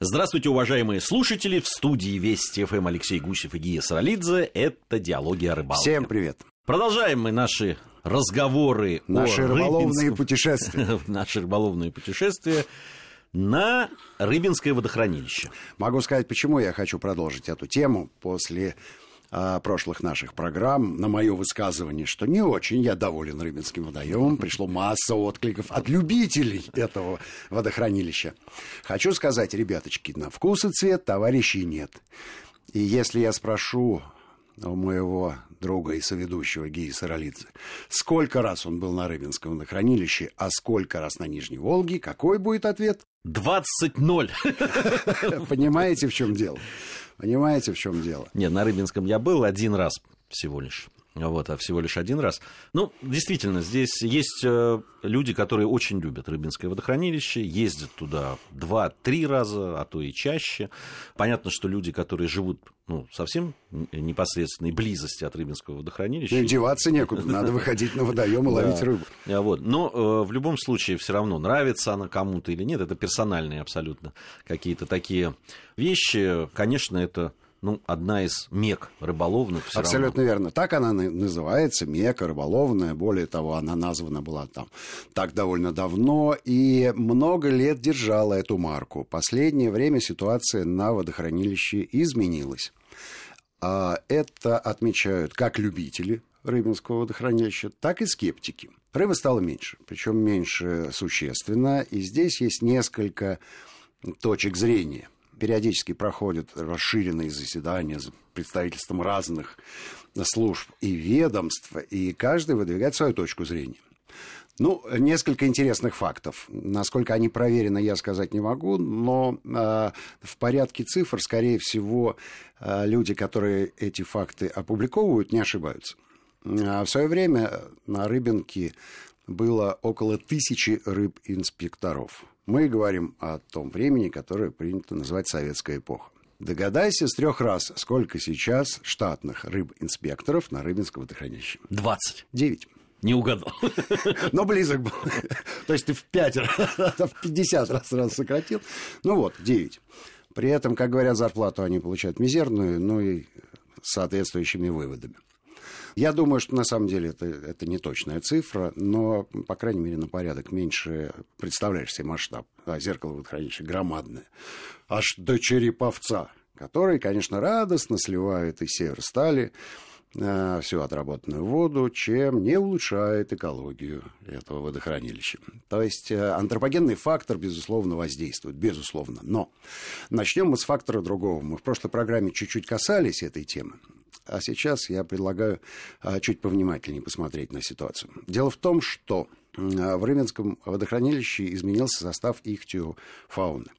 Здравствуйте, уважаемые слушатели. В студии Вести ФМ Алексей Гусев и Гия Саралидзе. Это «Диалоги о рыбалке». Всем привет. Продолжаем мы наши разговоры Наши о рыболовные Рыбинском- путешествия. Наши рыболовные путешествия на Рыбинское водохранилище. Могу сказать, почему я хочу продолжить эту тему после а, прошлых наших программ на мое высказывание, что не очень я доволен Рыбинским водоемом. Пришло масса откликов от любителей этого водохранилища. Хочу сказать, ребяточки, на вкус и цвет товарищей нет. И если я спрошу у моего друга и соведущего Гии Саралидзе, сколько раз он был на Рыбинском водохранилище, а сколько раз на Нижней Волге, какой будет ответ? 20-0. Понимаете, в чем дело? Понимаете, в чем дело? Нет, на Рыбинском я был один раз всего лишь. Вот, а всего лишь один раз. Ну, действительно, здесь есть э, люди, которые очень любят Рыбинское водохранилище, ездят туда два-три раза, а то и чаще. Понятно, что люди, которые живут ну, совсем непосредственной близости от Рыбинского водохранилища, И деваться некуда, надо выходить на водоем и ловить рыбу. А Вот. Но э, в любом случае все равно нравится она кому-то или нет, это персональные абсолютно какие-то такие вещи. Конечно, это ну, одна из мек рыболовных. Абсолютно равно. верно. Так она на- называется, мека рыболовная. Более того, она названа была там так довольно давно и много лет держала эту марку. Последнее время ситуация на водохранилище изменилась. А Это отмечают как любители Рыбинского водохранилища, так и скептики. Рыбы стало меньше, причем меньше существенно. И здесь есть несколько точек зрения. Периодически проходят расширенные заседания с представительством разных служб и ведомств, и каждый выдвигает свою точку зрения. Ну, несколько интересных фактов. Насколько они проверены, я сказать не могу, но э, в порядке цифр, скорее всего, э, люди, которые эти факты опубликовывают, не ошибаются. А в свое время на Рыбинке было около тысячи рыб-инспекторов. Мы говорим о том времени, которое принято называть советская эпоха. Догадайся с трех раз, сколько сейчас штатных рыб-инспекторов на Рыбинском водохранилище. 20. Девять. Не угадал. Но близок был. То есть ты в пять раз, в 50 раз сразу сократил. Ну вот, 9. При этом, как говорят, зарплату они получают мизерную, ну и соответствующими выводами. Я думаю, что на самом деле это, это не точная цифра, но, по крайней мере, на порядок меньше представляешь себе масштаб. А зеркало водохранилища громадное. Аж до череповца, который, конечно, радостно сливает из северстали э, всю отработанную воду, чем не улучшает экологию этого водохранилища. То есть э, антропогенный фактор, безусловно, воздействует, безусловно. Но начнем мы с фактора другого. Мы в прошлой программе чуть-чуть касались этой темы. А сейчас я предлагаю а, чуть повнимательнее посмотреть на ситуацию. Дело в том, что м, в Рыбинском водохранилище изменился состав ихтиофауны.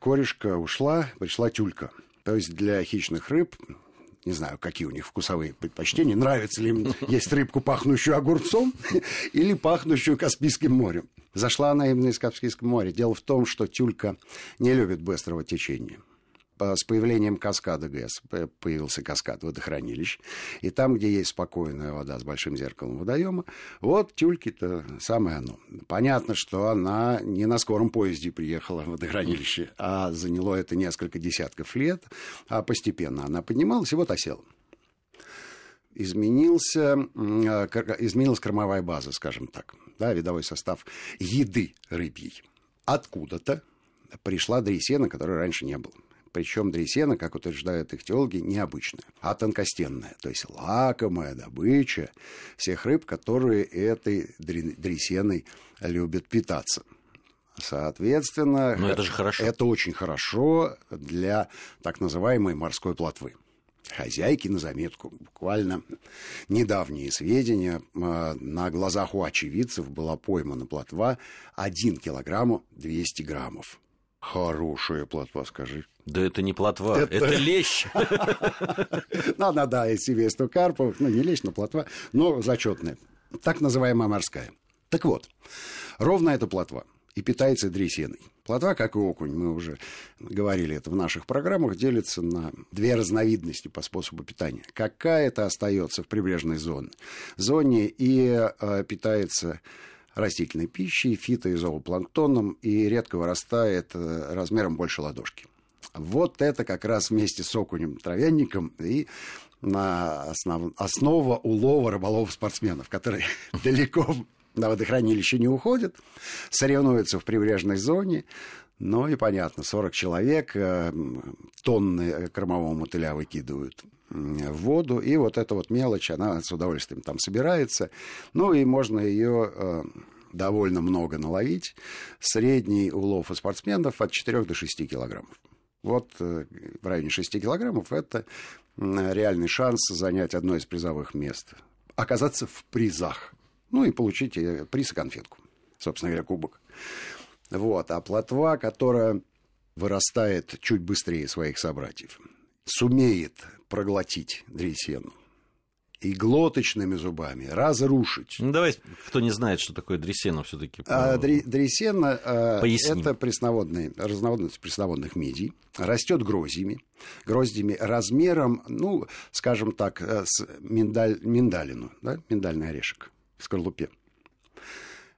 Корешка ушла, пришла тюлька. То есть для хищных рыб, не знаю, какие у них вкусовые предпочтения, нравится ли им есть рыбку, пахнущую огурцом или пахнущую Каспийским морем. Зашла она именно из Каспийского моря. Дело в том, что тюлька не любит быстрого течения с появлением каскада ГЭС появился каскад водохранилищ. И там, где есть спокойная вода с большим зеркалом водоема, вот тюльки-то самое оно. Понятно, что она не на скором поезде приехала в водохранилище, а заняло это несколько десятков лет, а постепенно она поднималась и вот осела. Изменился, э, изменилась кормовая база, скажем так, да, видовой состав еды рыбьей. Откуда-то пришла дресена, которой раньше не было. Причем дресена, как утверждают их теологи, необычная, а тонкостенная, то есть лакомая добыча всех рыб, которые этой дре- дресеной любят питаться. Соответственно, Но это же хорошо. это очень хорошо для так называемой морской плотвы. Хозяйки на заметку. Буквально недавние сведения. а, На глазах у очевидцев была поймана плотва 1 килограмму 200 граммов. Хорошая плотва, скажи. Да это не плотва, Это- это, лещ. Ну, она, да, из семейства карповых, ну, не лечь, но плотва, но зачетная. Так называемая морская. Так вот, ровно эта плотва и питается дресиной. Плотва, как и окунь, мы уже говорили это в наших программах, делится на две разновидности по способу питания. Какая-то остается в прибрежной зоне. зоне и э, питается растительной пищей, фито- и зоопланктоном и редко вырастает э, размером больше ладошки. Вот это как раз вместе с окунем-травянником и на основ... основа улова рыболов-спортсменов, которые далеко на водохранилище не уходят, соревнуются в прибрежной зоне, ну и понятно, 40 человек э, тонны кормового мотыля выкидывают в воду, и вот эта вот мелочь, она с удовольствием там собирается. Ну и можно ее э, довольно много наловить. Средний улов у спортсменов от 4 до 6 килограммов. Вот э, в районе 6 килограммов это реальный шанс занять одно из призовых мест. Оказаться в призах. Ну и получить приз и конфетку. Собственно говоря, кубок. Вот. А плотва, которая вырастает чуть быстрее своих собратьев, сумеет проглотить дресену и глоточными зубами разрушить. Ну, давай, кто не знает, что такое дресена все-таки. А, дри, дресена а, это пресноводные, разноводность пресноводных мидий, растет гроздями, гроздями размером, ну, скажем так, э, с миндаль, миндалину, да, миндальный орешек в скорлупе.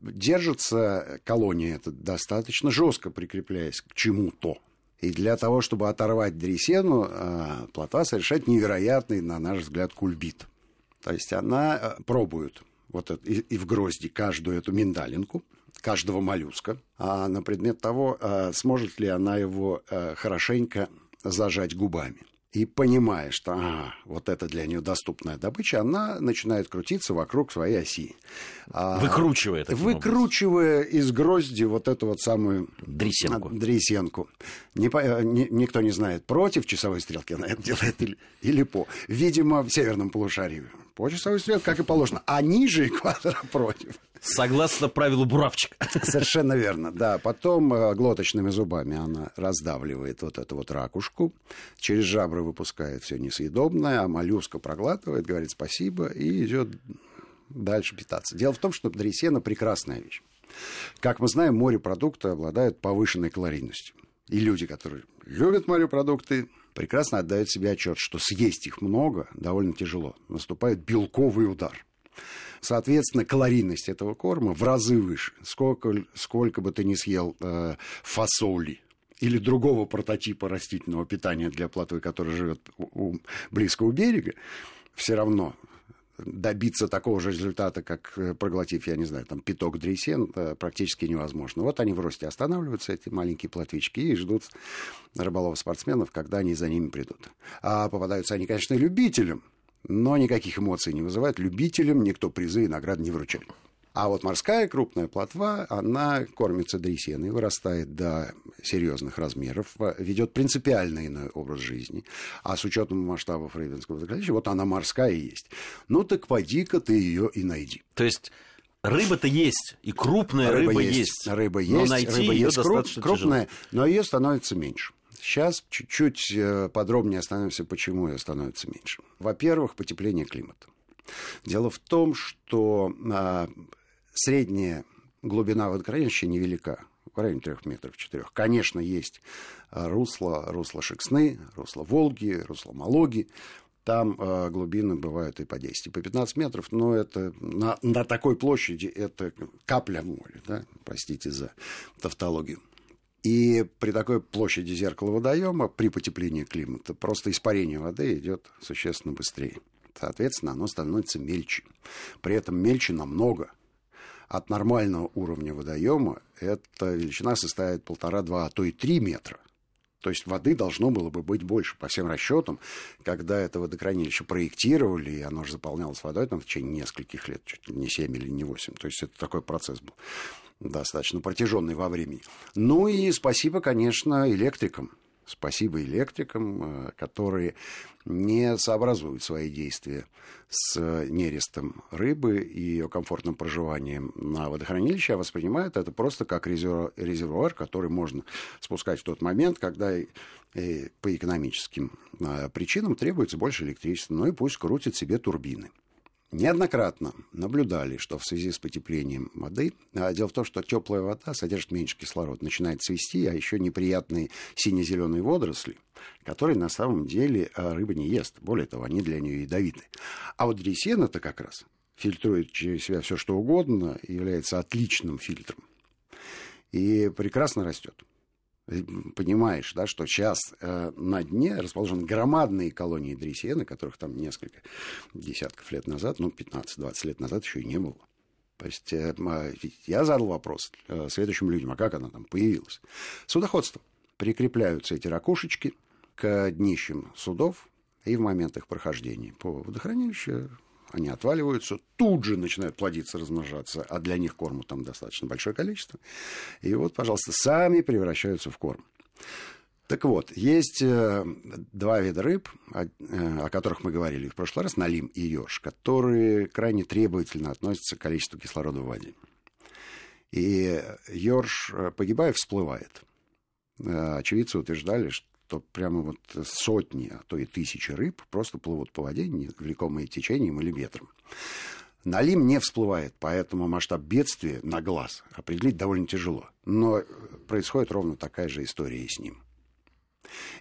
Держится колония эта достаточно жестко, прикрепляясь к чему-то. И для того, чтобы оторвать дресену, э, плотва совершает невероятный, на наш взгляд, кульбит. То есть она э, пробует вот это, и, и в грозди каждую эту миндалинку, каждого моллюска, а на предмет того, э, сможет ли она его хорошенько зажать губами и понимая, что а, вот это для нее доступная добыча, она начинает крутиться вокруг своей оси. А, выкручивая Выкручивая образом. из грозди вот эту вот самую... Дресенку. Дресенку. Не, не, никто не знает, против часовой стрелки она это делает или, или по. Видимо, в северном полушарии по часовой стрелке, как и положено. А ниже экватора против. Согласно правилу буравчик. Совершенно верно, да. Потом э, глоточными зубами она раздавливает вот эту вот ракушку, через жабры выпускает все несъедобное, а моллюска проглатывает, говорит спасибо и идет дальше питаться. Дело в том, что дресена прекрасная вещь. Как мы знаем, морепродукты обладают повышенной калорийностью. И люди, которые любят морепродукты, прекрасно отдают себе отчет, что съесть их много довольно тяжело. Наступает белковый удар. Соответственно, калорийность этого корма в разы выше. Сколько, сколько бы ты ни съел э, фасоли или другого прототипа растительного питания для плотвы, который живет у, у, близко у берега, все равно добиться такого же результата, как э, проглотив, я не знаю, там пяток дресен, э, практически невозможно. Вот они в росте останавливаются, эти маленькие плотвички, и ждут рыболов-спортсменов, когда они за ними придут. А попадаются они, конечно, любителям, но никаких эмоций не вызывает. Любителям никто призы и награды не вручает. А вот морская крупная плотва, она кормится дресеной, вырастает до серьезных размеров, ведет принципиально иной образ жизни. А с учетом масштабов Рыбинского водохранилища, вот она морская и есть. Ну так поди-ка ты ее и найди. То есть Рыба-то есть, и крупная рыба, рыба есть. есть. Рыба есть, но найти рыба ее есть достаточно крупная, тяжело. но ее становится меньше. Сейчас чуть-чуть э, подробнее остановимся, почему ее становится меньше. Во-первых, потепление климата. Дело в том, что а, средняя глубина водохранилища невелика, в районе трех метров, четырех. Конечно, есть а, русло, русло Шексны, русло Волги, русло Малоги. Там э, глубины бывают и по 10, и по 15 метров, но это на, на такой площади это капля моря, да? простите за тавтологию. И при такой площади зеркала водоема, при потеплении климата, просто испарение воды идет существенно быстрее. Соответственно, оно становится мельче. При этом мельче намного. От нормального уровня водоема эта величина составит полтора-два, а то и три метра. То есть воды должно было бы быть больше. По всем расчетам, когда это водохранилище проектировали, и оно же заполнялось водой там, в течение нескольких лет, чуть ли не 7 или не 8. То есть это такой процесс был достаточно протяженный во времени. Ну и спасибо, конечно, электрикам. Спасибо электрикам, э, которые не сообразуют свои действия с нерестом рыбы и ее комфортным проживанием на водохранилище, а воспринимают это просто как резервуар, который можно спускать в тот момент, когда по экономическим э, причинам требуется больше электричества. Ну и пусть крутят себе турбины неоднократно наблюдали, что в связи с потеплением воды, а дело в том, что теплая вода содержит меньше кислорода, начинает цвести, а еще неприятные сине-зеленые водоросли, которые на самом деле а, рыба не ест. Более того, они для нее ядовиты. А вот дресен это как раз фильтрует через себя все что угодно, является отличным фильтром. И прекрасно растет. Понимаешь, да, что сейчас э, на дне расположены громадные колонии дресена, которых там несколько десятков лет назад, ну, 15-20 лет назад еще и не было. То есть э, я задал вопрос э, следующим людям, а как она там появилась? Судоходство. Прикрепляются эти ракушечки к днищам судов, и в момент их прохождения по водохранилищу они отваливаются, тут же начинают плодиться, размножаться, а для них корму там достаточно большое количество. И вот, пожалуйста, сами превращаются в корм. Так вот, есть э, два вида рыб, о, э, о которых мы говорили в прошлый раз, налим и еж, которые крайне требовательно относятся к количеству кислорода в воде. И э, погибая, всплывает. Очевидцы утверждали, что прямо вот сотни, а то и тысячи рыб просто плывут по воде, влекомые течением или ветром. Налим не всплывает, поэтому масштаб бедствия на глаз определить довольно тяжело. Но происходит ровно такая же история и с ним.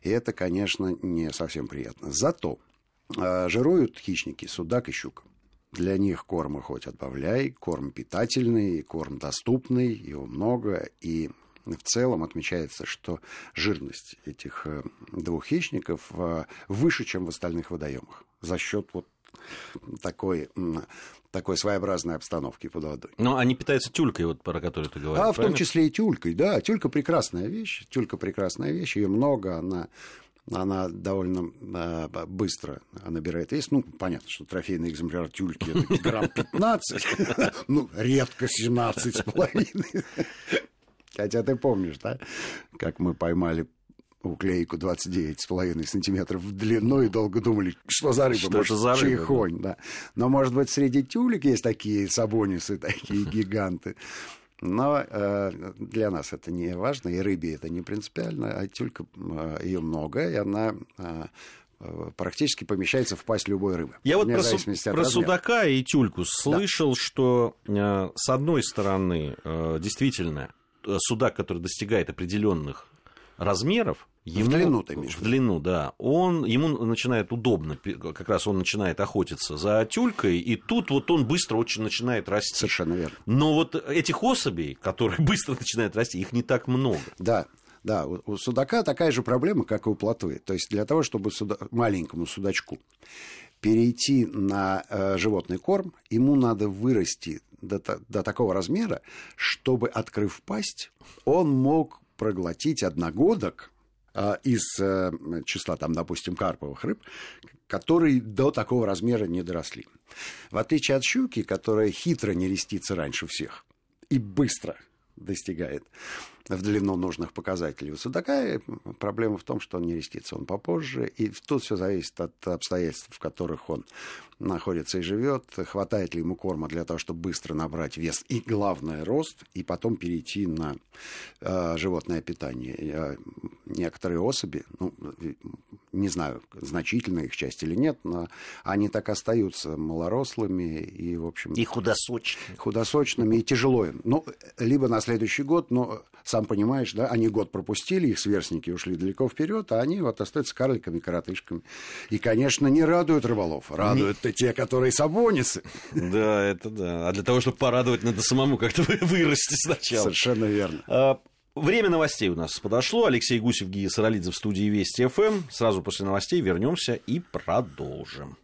И это, конечно, не совсем приятно. Зато э, жируют хищники судак и щука. Для них корма хоть отбавляй, корм питательный, корм доступный, его много, и в целом отмечается, что жирность этих э, двух хищников э, выше, чем в остальных водоемах за счет вот такой, такой своеобразной обстановки под водой. Но они питаются тюлькой, вот про которую ты говоришь. А правильно? в том числе и тюлькой, да. Тюлька прекрасная вещь. Тюлька прекрасная вещь, ее много, она она довольно э, быстро набирает вес. Ну, понятно, что трофейный экземпляр тюльки это грамм 15, ну, редко 17 с половиной. Хотя ты помнишь, да, как мы поймали уклейку 29,5 сантиметров в длину и долго думали, что за рыба, что может, за рыба, чихонь, да. Но, может быть, среди тюлек есть такие сабонисы, такие гиганты. Но э, для нас это не важно, и рыбе это не принципиально, а тюлька, э, ее много, и она э, практически помещается в пасть любой рыбы. Я вот про, су- про судака и тюльку слышал, да. что э, с одной стороны, э, действительно, э, судак, который достигает определенных размеров, ему, в длину ты имеешь? В длину, да. Он, ему начинает удобно, как раз он начинает охотиться за тюлькой, и тут вот он быстро очень начинает расти. Совершенно верно. Но вот этих особей, которые быстро начинают расти, их не так много. Да, да, у судака такая же проблема, как и у плотвы. То есть для того, чтобы суда... маленькому судачку перейти на э, животный корм, ему надо вырасти до, до такого размера, чтобы, открыв пасть, он мог проглотить одногодок а, из э, числа, там, допустим, карповых рыб, которые до такого размера не доросли. В отличие от щуки, которая хитро не рестится раньше всех и быстро достигает в длину нужных показателей. У судака проблема в том, что он не рестится, он попозже, и тут все зависит от обстоятельств, в которых он находится и живет, хватает ли ему корма для того, чтобы быстро набрать вес и, главное, рост, и потом перейти на э, животное питание. Я, некоторые особи, ну, не знаю, значительная их часть или нет, но они так остаются малорослыми и, в общем... И худосочными. Худосочными и тяжело им. Ну, либо на следующий год, но сам понимаешь, да, они год пропустили, их сверстники ушли далеко вперед, а они вот остаются карликами, коротышками. И, конечно, не радуют рыболов, радуют не... те, которые сабонисы. Да, это да. А для того, чтобы порадовать, надо самому как-то вырасти сначала. Совершенно верно. А, время новостей у нас подошло. Алексей Гусев, Гия Саралидзе в студии Вести ФМ. Сразу после новостей вернемся и продолжим.